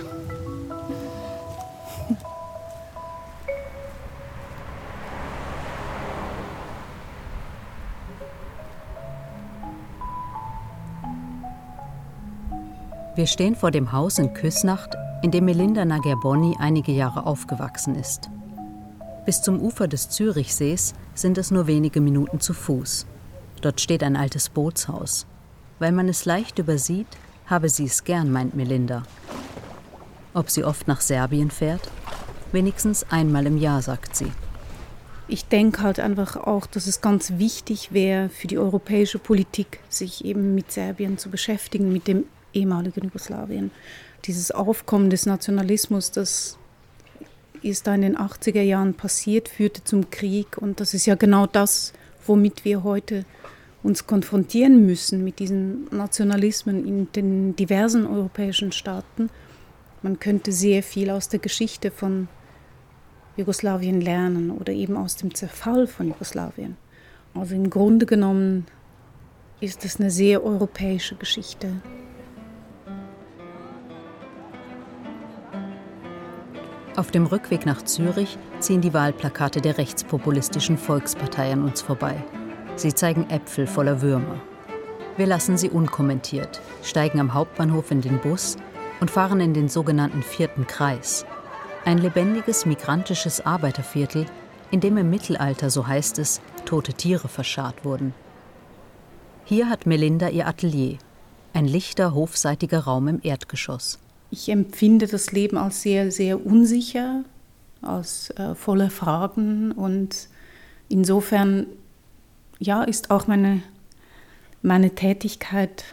Wir stehen vor dem Haus in Küsnacht, in dem Melinda Nagerboni einige Jahre aufgewachsen ist. Bis zum Ufer des Zürichsees sind es nur wenige Minuten zu Fuß. Dort steht ein altes Bootshaus. Weil man es leicht übersieht, habe sie es gern, meint Melinda. Ob sie oft nach Serbien fährt? Wenigstens einmal im Jahr, sagt sie. Ich denke halt einfach auch, dass es ganz wichtig wäre für die europäische Politik, sich eben mit Serbien zu beschäftigen, mit dem ehemaligen Jugoslawien. Dieses Aufkommen des Nationalismus, das ist da in den 80er Jahren passiert, führte zum Krieg. Und das ist ja genau das, womit wir heute uns konfrontieren müssen, mit diesen Nationalismen in den diversen europäischen Staaten. Man könnte sehr viel aus der Geschichte von Jugoslawien lernen oder eben aus dem Zerfall von Jugoslawien. Also im Grunde genommen ist es eine sehr europäische Geschichte. Auf dem Rückweg nach Zürich ziehen die Wahlplakate der rechtspopulistischen Volkspartei an uns vorbei. Sie zeigen Äpfel voller Würmer. Wir lassen sie unkommentiert, steigen am Hauptbahnhof in den Bus und fahren in den sogenannten vierten Kreis. Ein lebendiges migrantisches Arbeiterviertel, in dem im Mittelalter, so heißt es, tote Tiere verscharrt wurden. Hier hat Melinda ihr Atelier, ein lichter, hofseitiger Raum im Erdgeschoss. Ich empfinde das Leben als sehr, sehr unsicher, als äh, voller Fragen und insofern ja, ist auch meine, meine Tätigkeit,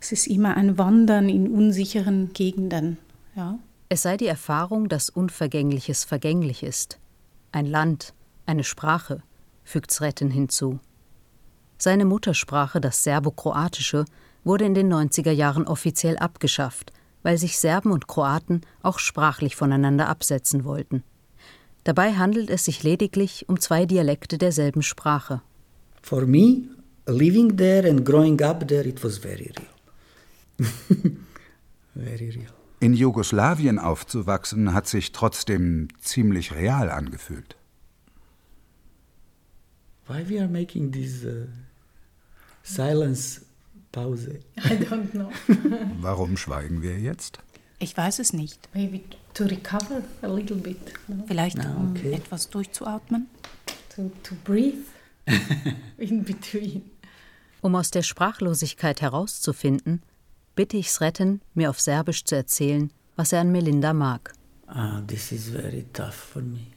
es ist immer ein Wandern in unsicheren Gegenden. Ja. Es sei die Erfahrung, dass Unvergängliches vergänglich ist. Ein Land, eine Sprache, fügt Sretten hinzu. Seine Muttersprache, das Serbokroatische, wurde in den 90er Jahren offiziell abgeschafft, weil sich Serben und Kroaten auch sprachlich voneinander absetzen wollten. Dabei handelt es sich lediglich um zwei Dialekte derselben Sprache. For me, living there and growing up there, it was very real. very real. In Jugoslawien aufzuwachsen hat sich trotzdem ziemlich real angefühlt. Why we are making this uh, silence Pause. I don't know. Warum schweigen wir jetzt? Ich weiß es nicht. Maybe to recover a little bit. No? Vielleicht no, um okay. etwas durchzuatmen. To, to breathe in between. Um aus der Sprachlosigkeit herauszufinden, bitte ich Sretten, mir auf Serbisch zu erzählen, was er an Melinda mag. Ah, this is very tough for me.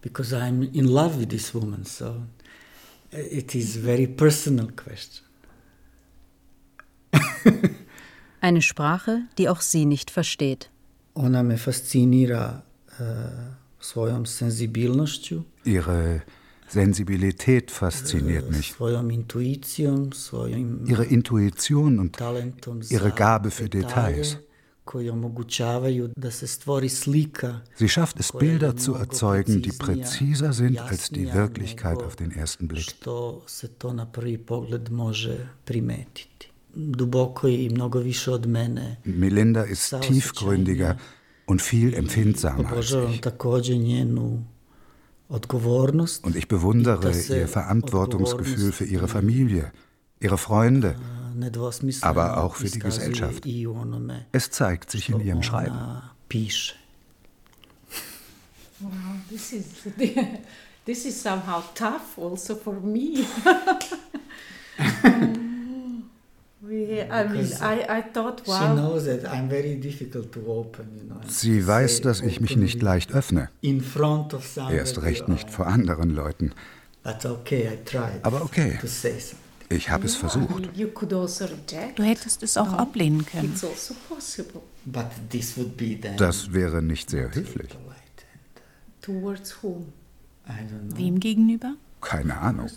Because I'm in love with this woman, so it is very personal question. Eine Sprache, die auch sie nicht versteht. Ona me fascinira svojom senzibilnošću. Ihre Sensibilität fasziniert mich. Ihre Intuition und ihre Gabe für Details. Sie schafft es, Bilder zu erzeugen, die präziser sind als die Wirklichkeit auf den ersten Blick. Melinda ist tiefgründiger und viel empfindsamer als ich. Und ich bewundere ihr Verantwortungsgefühl für ihre Familie, ihre Freunde, aber auch für die Gesellschaft. Es zeigt sich in ihrem Schreiben. Wow, this is, this is somehow tough also for me. Sie weiß, dass ich mich nicht leicht öffne. Erst recht nicht vor anderen Leuten. Aber okay, ich habe es versucht. Also du hättest es auch ablehnen können. Also das wäre nicht sehr höflich. Wem gegenüber? Keine Ahnung.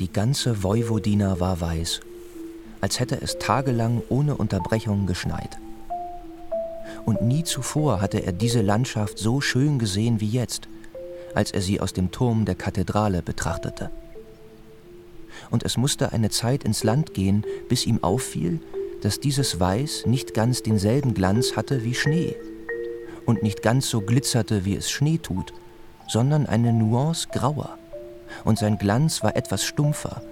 Die ganze Vojvodina war weiß, als hätte es tagelang ohne Unterbrechung geschneit. Und nie zuvor hatte er diese Landschaft so schön gesehen wie jetzt, als er sie aus dem Turm der Kathedrale betrachtete. Und es musste eine Zeit ins Land gehen, bis ihm auffiel, dass dieses Weiß nicht ganz denselben Glanz hatte wie Schnee und nicht ganz so glitzerte, wie es Schnee tut, sondern eine Nuance grauer. Und sein Glanz war etwas stumpfer.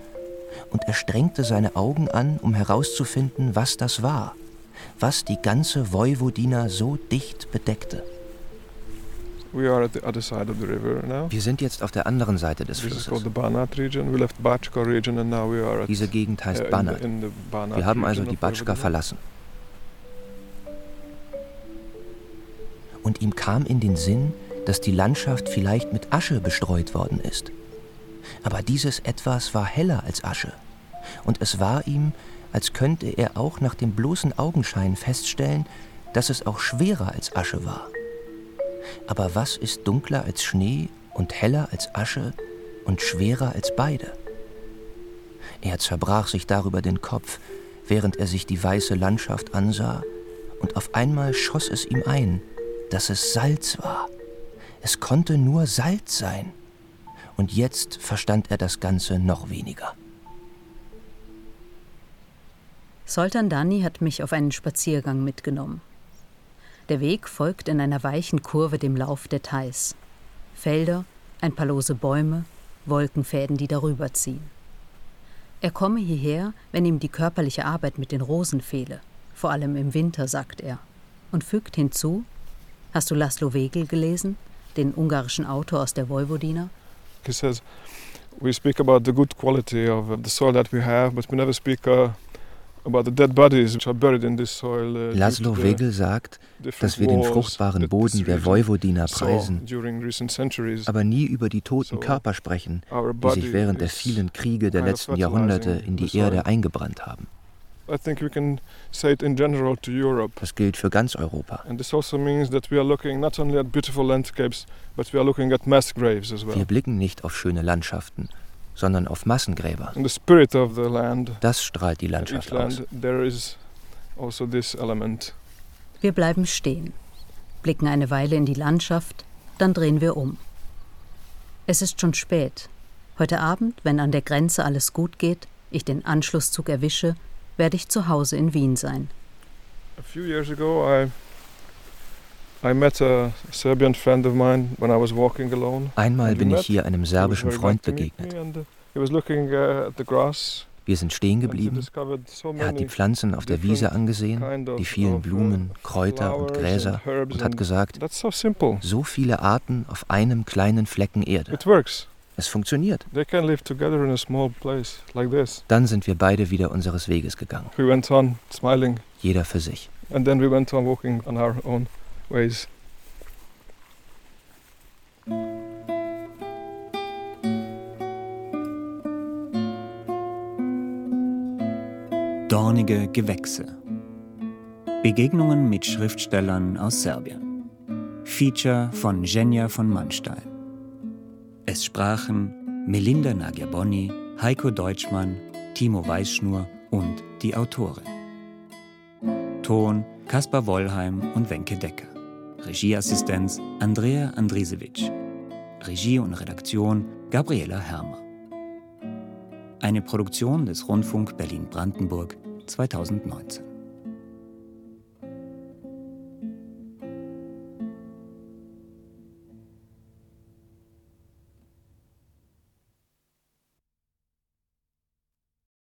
Und er strengte seine Augen an, um herauszufinden, was das war, was die ganze Vojvodina so dicht bedeckte. Wir sind jetzt auf der anderen Seite des Flusses. Diese Gegend heißt uh, Banat. Wir haben also die Batschka verlassen. Und ihm kam in den Sinn, dass die Landschaft vielleicht mit Asche bestreut worden ist. Aber dieses Etwas war heller als Asche. Und es war ihm, als könnte er auch nach dem bloßen Augenschein feststellen, dass es auch schwerer als Asche war. Aber was ist dunkler als Schnee und heller als Asche und schwerer als beide? Er zerbrach sich darüber den Kopf, während er sich die weiße Landschaft ansah, und auf einmal schoss es ihm ein, dass es Salz war. Es konnte nur Salz sein. Und jetzt verstand er das Ganze noch weniger. Soltan Dani hat mich auf einen Spaziergang mitgenommen. Der Weg folgt in einer weichen Kurve dem Lauf der Theiß. Felder, ein paar lose Bäume, Wolkenfäden, die darüber ziehen. Er komme hierher, wenn ihm die körperliche Arbeit mit den Rosen fehle, vor allem im Winter, sagt er, und fügt hinzu: Hast du Laszlo Wegel gelesen, den ungarischen Autor aus der Vojvodina? He says, we speak about the good quality of the soil that we have, but we never speak uh, Uh, Laszlo Wegel sagt, dass wir den fruchtbaren Boden der Vojvodina preisen, aber nie über die toten Körper sprechen, die sich während der vielen Kriege der letzten Jahrhunderte in die Erde eingebrannt haben. Das gilt für ganz Europa. Also wir blicken nicht auf schöne Landschaften, sondern auf Massengräber. Das strahlt die Landschaft aus. Also wir bleiben stehen, blicken eine Weile in die Landschaft, dann drehen wir um. Es ist schon spät. Heute Abend, wenn an der Grenze alles gut geht, ich den Anschlusszug erwische, werde ich zu Hause in Wien sein. A few years ago I Einmal bin ich hier einem serbischen Freund begegnet. Uh, Wir sind stehen geblieben. Er hat die Pflanzen auf der Wiese angesehen, die vielen uh, Blumen, Kräuter und Gräser und hat gesagt, so viele Arten auf einem kleinen Flecken Erde. Es funktioniert. Dann sind wir beide wieder unseres Weges gegangen. Jeder für sich. And then we went on walking on our own ways. Dornige Gewächse. Begegnungen mit Schriftstellern aus Serbien. Feature von Jenja von Mannstein. Es sprachen Melinda Nagyaboni, Heiko Deutschmann, Timo Weißschnur und die Autorin. Ton Kaspar Wollheim und Wenke Decker. Regieassistenz Andrea Andrisewitsch. Regie und Redaktion Gabriela Hermer. Eine Produktion des Rundfunk Berlin-Brandenburg 2019.